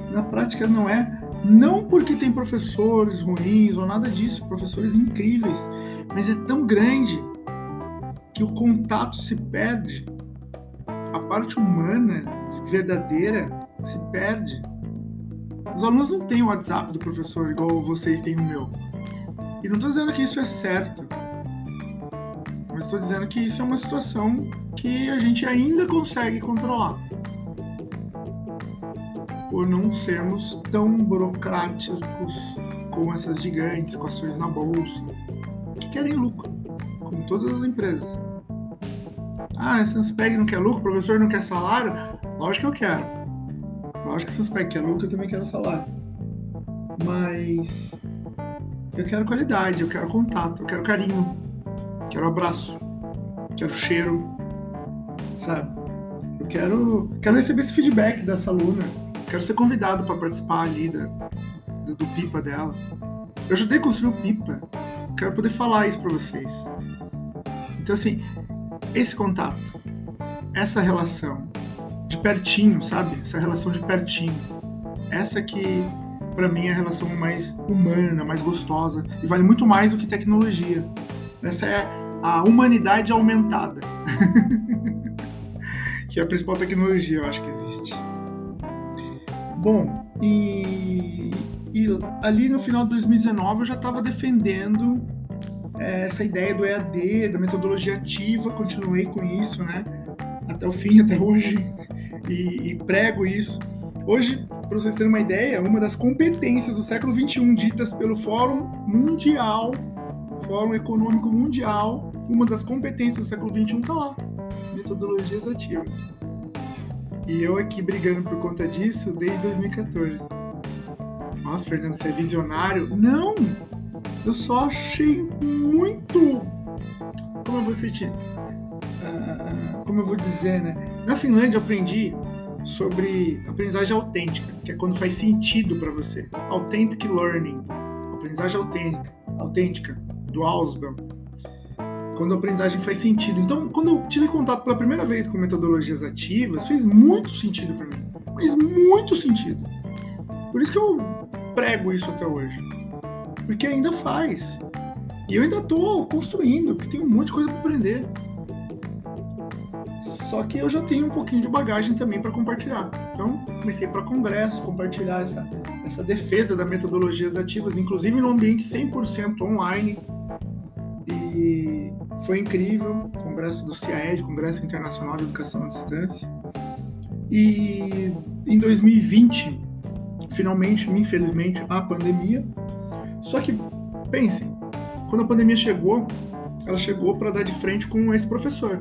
na prática não é. Não porque tem professores ruins ou nada disso, professores incríveis, mas é tão grande que o contato se perde. A parte humana, verdadeira, se perde. Os alunos não têm o WhatsApp do professor igual vocês têm o meu. E não estou dizendo que isso é certo, mas estou dizendo que isso é uma situação que a gente ainda consegue controlar por não sermos tão burocráticos com essas gigantes, com ações na bolsa, que querem lucro, como todas as empresas. Ah, a Sanspeg não quer lucro, o professor não quer salário? Lógico que eu quero. Lógico que a Sanspeg quer lucro, eu também quero salário. Mas eu quero qualidade, eu quero contato, eu quero carinho, quero abraço, quero cheiro, sabe? Eu quero, quero receber esse feedback dessa aluna Quero ser convidado para participar ali da, do, do, pipa dela. Eu ajudei a construir o pipa. Quero poder falar isso para vocês. Então, assim, esse contato, essa relação de pertinho, sabe? Essa relação de pertinho. Essa que, para mim, é a relação mais humana, mais gostosa e vale muito mais do que tecnologia. Essa é a humanidade aumentada. <laughs> que é a principal tecnologia, eu acho que existe. Bom, e, e ali no final de 2019 eu já estava defendendo é, essa ideia do EAD, da metodologia ativa, continuei com isso, né? Até o fim, até hoje, <laughs> e, e prego isso. Hoje, para vocês terem uma ideia, uma das competências do século XXI ditas pelo Fórum Mundial, Fórum Econômico Mundial, uma das competências do século XXI está lá, metodologias ativas. E eu aqui brigando por conta disso desde 2014. Nossa, Fernando, você é visionário? Não! Eu só achei muito. Como eu vou sentir? Uh, como eu vou dizer, né? Na Finlândia eu aprendi sobre aprendizagem autêntica, que é quando faz sentido para você. Authentic learning, aprendizagem autêntica, autêntica do Ausubel quando a aprendizagem faz sentido. Então, quando eu tive contato pela primeira vez com metodologias ativas, fez muito sentido para mim, mas muito sentido. Por isso que eu prego isso até hoje, porque ainda faz. E eu ainda estou construindo, porque tem um monte de coisa para aprender. Só que eu já tenho um pouquinho de bagagem também para compartilhar. Então, comecei para congresso, compartilhar essa, essa defesa das metodologias ativas, inclusive no ambiente 100% online. E foi incrível, congresso do CIAED, Congresso Internacional de Educação à Distância. E em 2020, finalmente, infelizmente, a pandemia. Só que, pensem, quando a pandemia chegou, ela chegou para dar de frente com esse professor.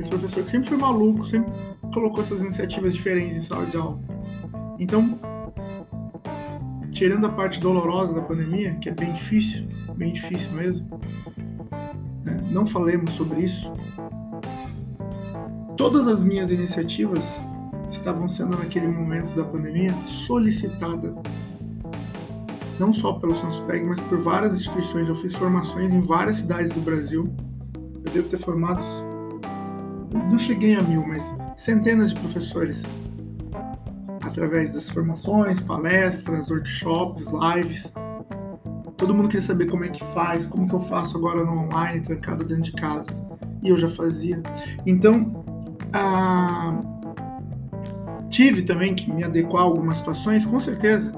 Esse professor que sempre foi maluco, sempre colocou essas iniciativas diferentes em sala de aula. Então, tirando a parte dolorosa da pandemia, que é bem difícil, bem difícil mesmo, não falemos sobre isso. Todas as minhas iniciativas estavam sendo naquele momento da pandemia solicitadas não só pelo Sanspeg, mas por várias instituições. Eu fiz formações em várias cidades do Brasil. Eu devo ter formado, não cheguei a mil, mas centenas de professores através das formações, palestras, workshops, lives. Todo mundo queria saber como é que faz, como que eu faço agora no online, trancado dentro de casa. E eu já fazia. Então, ah, tive também que me adequar a algumas situações, com certeza.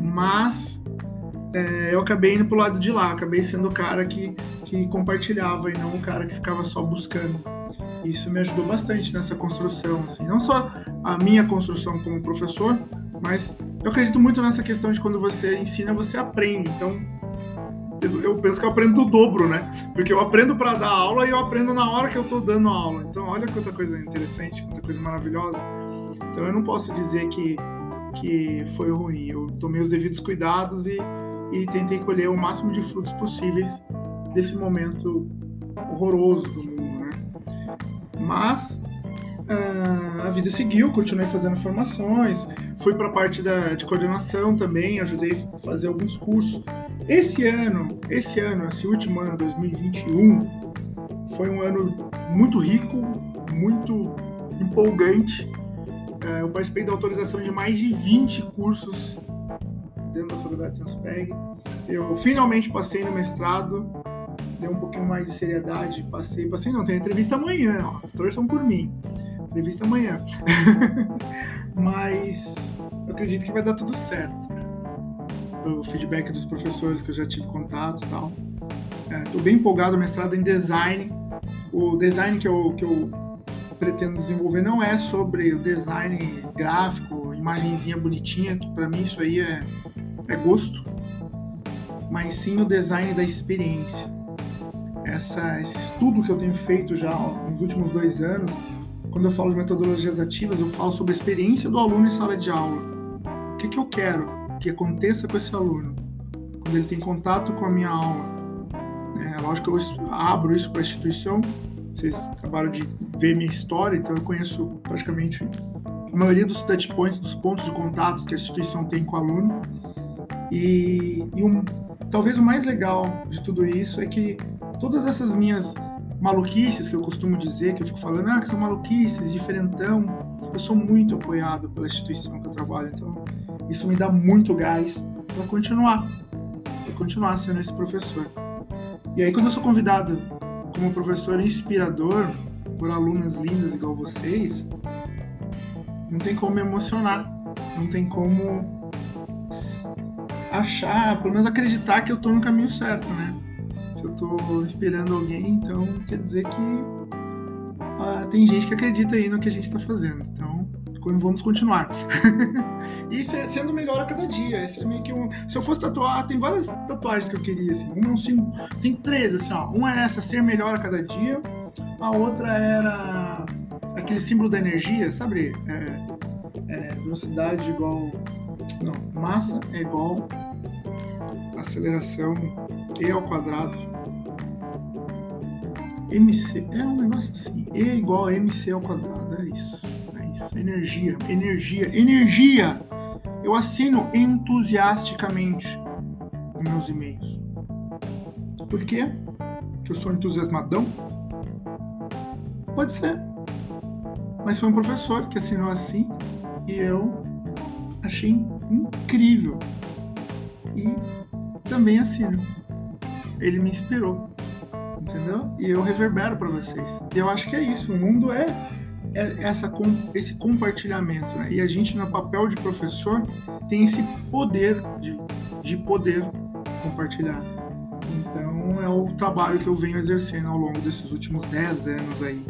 Mas é, eu acabei indo pro lado de lá, acabei sendo o cara que, que compartilhava e não o cara que ficava só buscando. Isso me ajudou bastante nessa construção, assim, não só a minha construção como professor, mas eu acredito muito nessa questão de quando você ensina, você aprende. Então, eu penso que eu aprendo o dobro, né? Porque eu aprendo para dar aula e eu aprendo na hora que eu estou dando aula. Então, olha quanta coisa interessante, quanta coisa maravilhosa. Então, eu não posso dizer que, que foi ruim. Eu tomei os devidos cuidados e, e tentei colher o máximo de frutos possíveis desse momento horroroso do mundo, né? Mas uh, a vida seguiu, continuei fazendo formações, fui para a parte da, de coordenação também, ajudei a fazer alguns cursos. Esse ano, esse ano, esse último ano, 2021, foi um ano muito rico, muito empolgante. Uh, eu participei da autorização de mais de 20 cursos dentro da Faculdade Sanspeg. Eu finalmente passei no mestrado, deu um pouquinho mais de seriedade, passei, passei não, tem entrevista amanhã, ó, torçam por mim, entrevista amanhã. <laughs> Mas eu acredito que vai dar tudo certo. O feedback dos professores que eu já tive contato e tal. Estou é, bem empolgado, mestrado em design. O design que eu, que eu pretendo desenvolver não é sobre o design gráfico, imagenzinha bonitinha, que para mim isso aí é, é gosto, mas sim o design da experiência essa, esse estudo que eu tenho feito já nos últimos dois anos, quando eu falo de metodologias ativas, eu falo sobre a experiência do aluno em sala de aula. O que, que eu quero que aconteça com esse aluno quando ele tem contato com a minha aula? É lógico que eu abro isso para a instituição, vocês acabaram de ver minha história, então eu conheço praticamente a maioria dos touch points, dos pontos de contato que a instituição tem com o aluno. E, e um, talvez o mais legal de tudo isso é que todas essas minhas maluquices que eu costumo dizer, que eu fico falando, ah, que são maluquices, diferentão, eu sou muito apoiado pela instituição que eu trabalho, então isso me dá muito gás para continuar, para continuar sendo esse professor. E aí quando eu sou convidado como professor inspirador por alunas lindas igual vocês, não tem como me emocionar, não tem como achar, pelo menos acreditar que eu estou no caminho certo, né? Se eu estou inspirando alguém, então quer dizer que ah, tem gente que acredita aí no que a gente está fazendo. Então, vamos continuar. <laughs> e sendo melhor a cada dia. Esse é meio que um. Se eu fosse tatuar, tem várias tatuagens que eu queria. Assim. Um, assim, tem três, assim, ó. Uma é essa, ser melhor a cada dia. A outra era aquele símbolo da energia, sabe? É, é, velocidade igual. Não, massa é igual aceleração E ao quadrado MC é um negócio assim, E igual a MC ao quadrado, é isso, é isso, energia, energia, energia. Eu assino entusiasticamente os meus e-mails. Por quê? Que eu sou entusiasmadão? Pode ser. Mas foi um professor que assinou assim e eu achei incrível. E também assino. Ele me inspirou entendeu? E eu reverbero para vocês. E eu acho que é isso. O mundo é, é essa, esse compartilhamento, né? E a gente, no papel de professor, tem esse poder de, de poder compartilhar. Então, é o trabalho que eu venho exercendo ao longo desses últimos 10 anos aí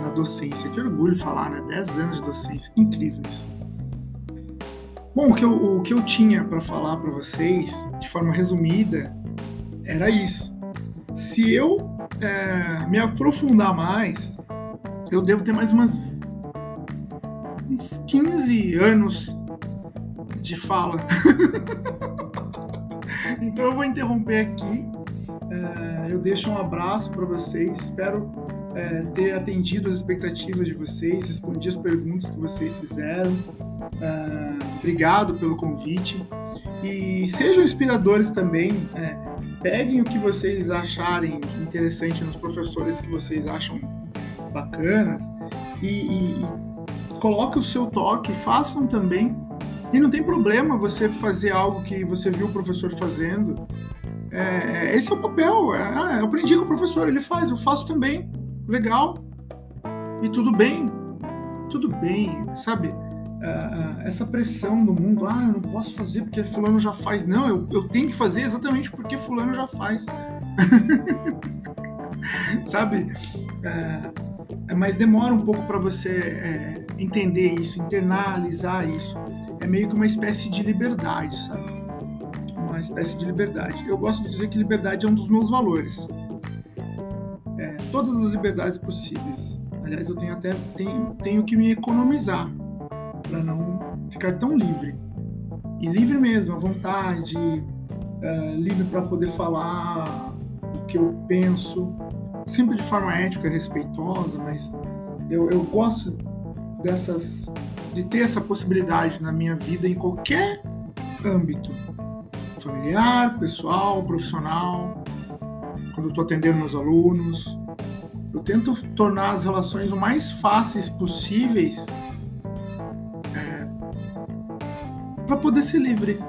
na docência. Que orgulho falar, né? 10 anos de docência. Incrível isso. Bom, o que eu, o que eu tinha para falar para vocês, de forma resumida, era isso. Se eu é, me aprofundar mais, eu devo ter mais umas uns 15 anos de fala. <laughs> então eu vou interromper aqui. É, eu deixo um abraço para vocês. Espero é, ter atendido as expectativas de vocês, respondi as perguntas que vocês fizeram. É, obrigado pelo convite. E sejam inspiradores também. É, peguem o que vocês acharem interessante nos professores que vocês acham bacanas e, e, e coloque o seu toque, façam também. E não tem problema você fazer algo que você viu o professor fazendo. É, esse é o papel. É, ah, eu aprendi com o professor, ele faz, eu faço também. Legal. E tudo bem. Tudo bem, sabe? Uh, essa pressão do mundo, ah, eu não posso fazer porque fulano já faz. Não, eu, eu tenho que fazer exatamente porque fulano já faz. <laughs> Sabe? Uh, mas demora um pouco para você é, entender isso, internalizar isso. É meio que uma espécie de liberdade, sabe? uma espécie de liberdade. Eu gosto de dizer que liberdade é um dos meus valores. É, todas as liberdades possíveis. Aliás, eu tenho até tenho, tenho que me economizar para não ficar tão livre. E livre mesmo, à vontade, é, livre para poder falar o que eu penso, sempre de forma ética, respeitosa, mas eu, eu gosto dessas de ter essa possibilidade na minha vida em qualquer âmbito familiar, pessoal, profissional, quando estou atendendo meus alunos. Eu tento tornar as relações o mais fáceis possíveis para poder ser livre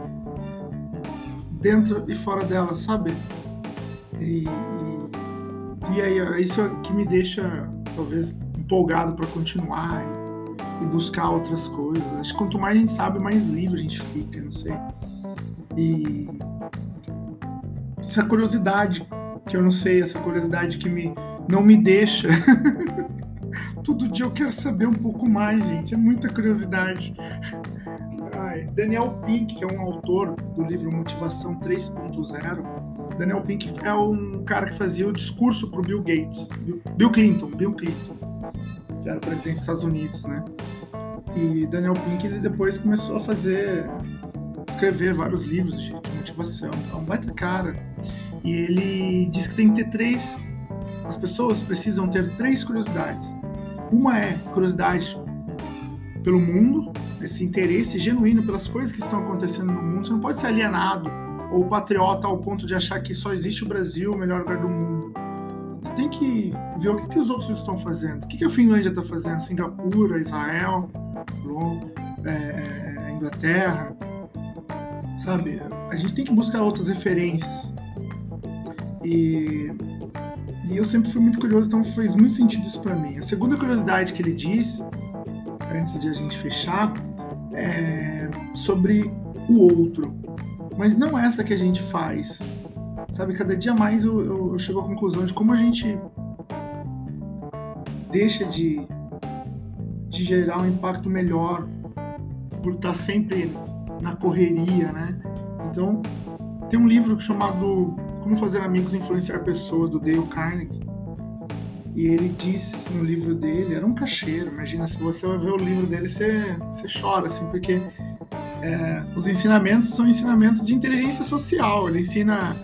dentro e fora dela, sabe? E, e, e aí é isso que me deixa talvez empolgado para continuar e, e, buscar outras coisas. Acho que quanto mais a gente sabe, mais livre a gente fica, não sei. E essa curiosidade que eu não sei, essa curiosidade que me não me deixa. <laughs> Todo dia eu quero saber um pouco mais, gente. É muita curiosidade. Daniel Pink, que é um autor do livro Motivação 3.0. Daniel Pink é um cara que fazia o discurso para o Bill Gates, Bill Clinton, Bill Clinton, que era o presidente dos Estados Unidos, né? E Daniel Pink ele depois começou a fazer escrever vários livros de motivação, é um baita cara. E ele diz que tem que ter três. As pessoas precisam ter três curiosidades. Uma é curiosidade pelo mundo, esse interesse genuíno pelas coisas que estão acontecendo no mundo. Você não pode ser alienado ou patriota ao ponto de achar que só existe o Brasil, o melhor lugar do mundo. Você tem que ver o que, que os outros estão fazendo. O que, que a Finlândia está fazendo? Singapura, Israel, é, Inglaterra, sabe? A gente tem que buscar outras referências. E, e eu sempre fui muito curioso, então fez muito sentido isso para mim. A segunda curiosidade que ele diz, antes de a gente fechar, é sobre o outro. Mas não essa que a gente faz. Sabe, cada dia mais eu, eu, eu chego à conclusão de como a gente deixa de, de gerar um impacto melhor por estar sempre na correria, né? Então, tem um livro chamado Como Fazer Amigos e Influenciar Pessoas, do Dale Carnegie. E ele diz no livro dele, era um cacheiro, imagina, se você ver o livro dele, você, você chora, assim, porque é, os ensinamentos são ensinamentos de inteligência social. Ele ensina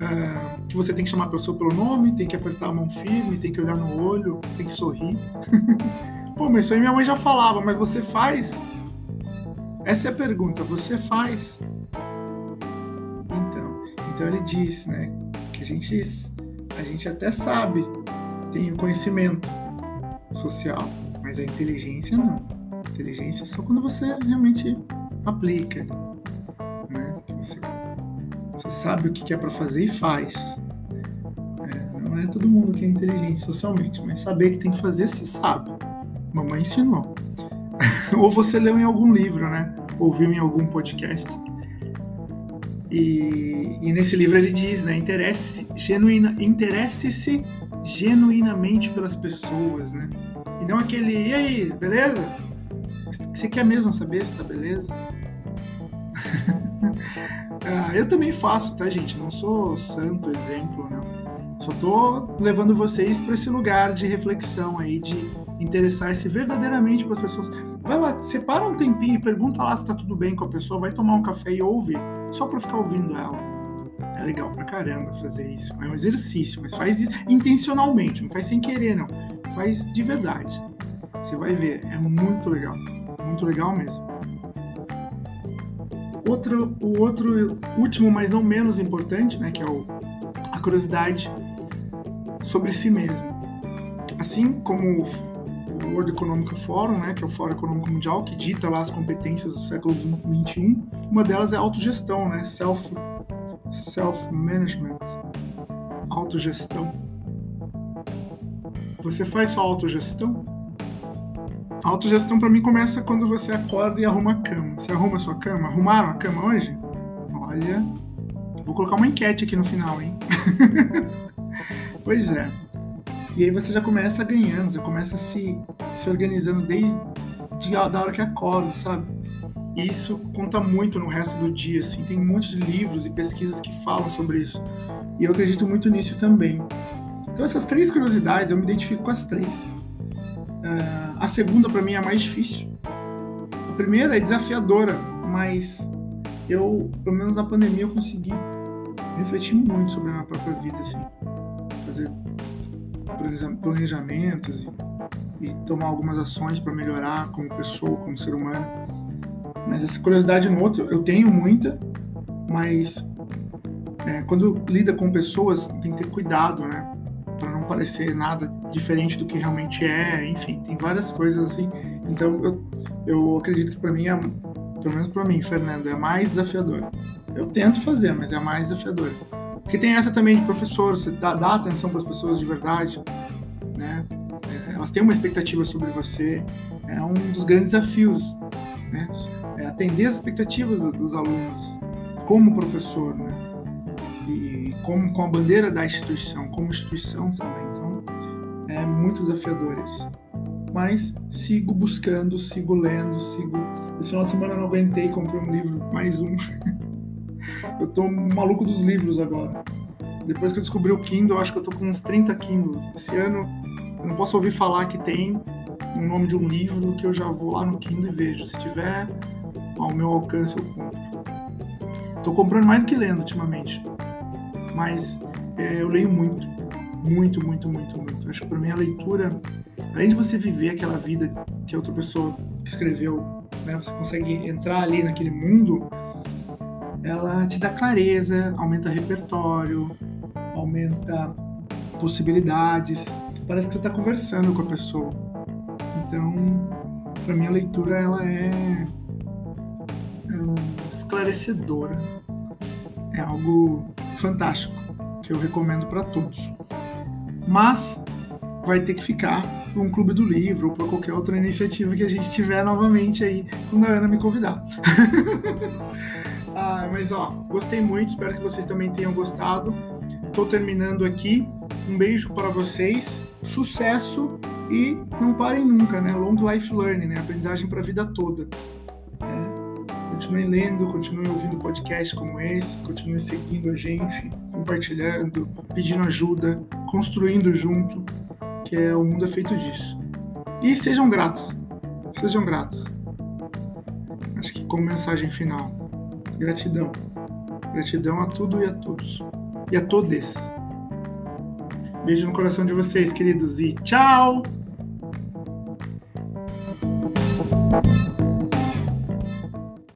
é, que você tem que chamar a pessoa pelo nome, tem que apertar a mão firme, tem que olhar no olho, tem que sorrir. <laughs> Pô, mas isso aí minha mãe já falava, mas você faz? Essa é a pergunta, você faz? Então, então ele diz, né, que a gente, a gente até sabe, tem o conhecimento social, mas a inteligência não. A inteligência é só quando você realmente aplica, né? Você, você sabe o que é para fazer e faz. É, não é todo mundo que é inteligente socialmente, mas saber que tem que fazer, você sabe. Mamãe ensinou. <laughs> Ou você leu em algum livro, né? Ouviu em algum podcast. E, e nesse livro ele diz, né? Interesse, genuína, interesse-se genuinamente pelas pessoas, né? E não aquele, e aí, beleza? Você quer mesmo saber se tá beleza? <laughs> ah, eu também faço, tá, gente? Não sou santo exemplo, não. Só tô levando vocês para esse lugar de reflexão aí, de interessar-se verdadeiramente para as pessoas. Vai lá, separa um tempinho e pergunta lá se tá tudo bem com a pessoa, vai tomar um café e ouve, só para ficar ouvindo ela. É legal pra caramba fazer isso. É um exercício, mas faz intencionalmente, não faz sem querer, não. Faz de verdade. Você vai ver, é muito legal. Muito legal mesmo. Outro, o outro último, mas não menos importante, né, que é o, a curiosidade sobre si mesmo. Assim como o World Economic Forum, né, que é o Fórum Econômico Mundial, que dita lá as competências do século XXI, uma delas é a autogestão, né, self, self-management, autogestão. Você faz sua autogestão? A autogestão para mim começa quando você acorda e arruma a cama. Você arruma a sua cama? Arrumaram a cama hoje? Olha, vou colocar uma enquete aqui no final, hein? <laughs> pois é. E aí você já começa ganhando, você começa se, se organizando desde de, da hora que acorda, sabe? E isso conta muito no resto do dia, assim. Tem de livros e pesquisas que falam sobre isso. E eu acredito muito nisso também. Então essas três curiosidades, eu me identifico com as três. Uh, a segunda para mim é a mais difícil. A primeira é desafiadora, mas eu, pelo menos na pandemia, eu consegui refletir muito sobre a minha própria vida, assim. Fazer planejamentos e, e tomar algumas ações para melhorar como pessoa, como ser humano. Mas essa curiosidade outro, eu tenho muita, mas é, quando lida com pessoas, tem que ter cuidado, né? Para não parecer nada diferente do que realmente é, enfim, tem várias coisas assim. Então eu, eu acredito que para mim, é, pelo menos para mim, Fernando, é mais desafiador. Eu tento fazer, mas é mais desafiador. Porque tem essa também de professor, você dá, dá atenção para as pessoas de verdade, né? É, elas têm uma expectativa sobre você, é um dos grandes desafios, né? É atender as expectativas dos alunos como professor, né? E como com a bandeira da instituição, como instituição também. Então, é muito desafiador isso. Mas sigo buscando, sigo lendo, sigo. Esse final de semana não aguentei, comprei um livro, mais um. <laughs> eu tô maluco dos livros agora. Depois que eu descobri o Kindle, acho que eu tô com uns 30 Kindles. Esse ano eu não posso ouvir falar que tem o nome de um livro que eu já vou lá no Kindle e vejo. Se tiver ao meu alcance, eu compro. Tô comprando mais do que lendo ultimamente. Mas é, eu leio muito. Muito, muito, muito, muito. Acho que para mim a leitura, além de você viver aquela vida que outra pessoa escreveu, né, você consegue entrar ali naquele mundo, ela te dá clareza, aumenta repertório, aumenta possibilidades. Parece que você está conversando com a pessoa. Então, para mim a leitura ela é esclarecedora. É algo fantástico que eu recomendo para todos. Mas vai ter que ficar para um clube do livro ou para qualquer outra iniciativa que a gente tiver novamente aí quando a Ana me convidar. <laughs> ah, mas ó, gostei muito, espero que vocês também tenham gostado. Estou terminando aqui. Um beijo para vocês, sucesso e não parem nunca, né? Long life learning, né? Aprendizagem para a vida toda. Continue lendo, continue ouvindo podcasts como esse, continue seguindo a gente, compartilhando, pedindo ajuda, construindo junto, que é o mundo é feito disso. E sejam gratos, sejam gratos. Acho que como mensagem final, gratidão. Gratidão a tudo e a todos. E a todos. Beijo no coração de vocês, queridos, e tchau!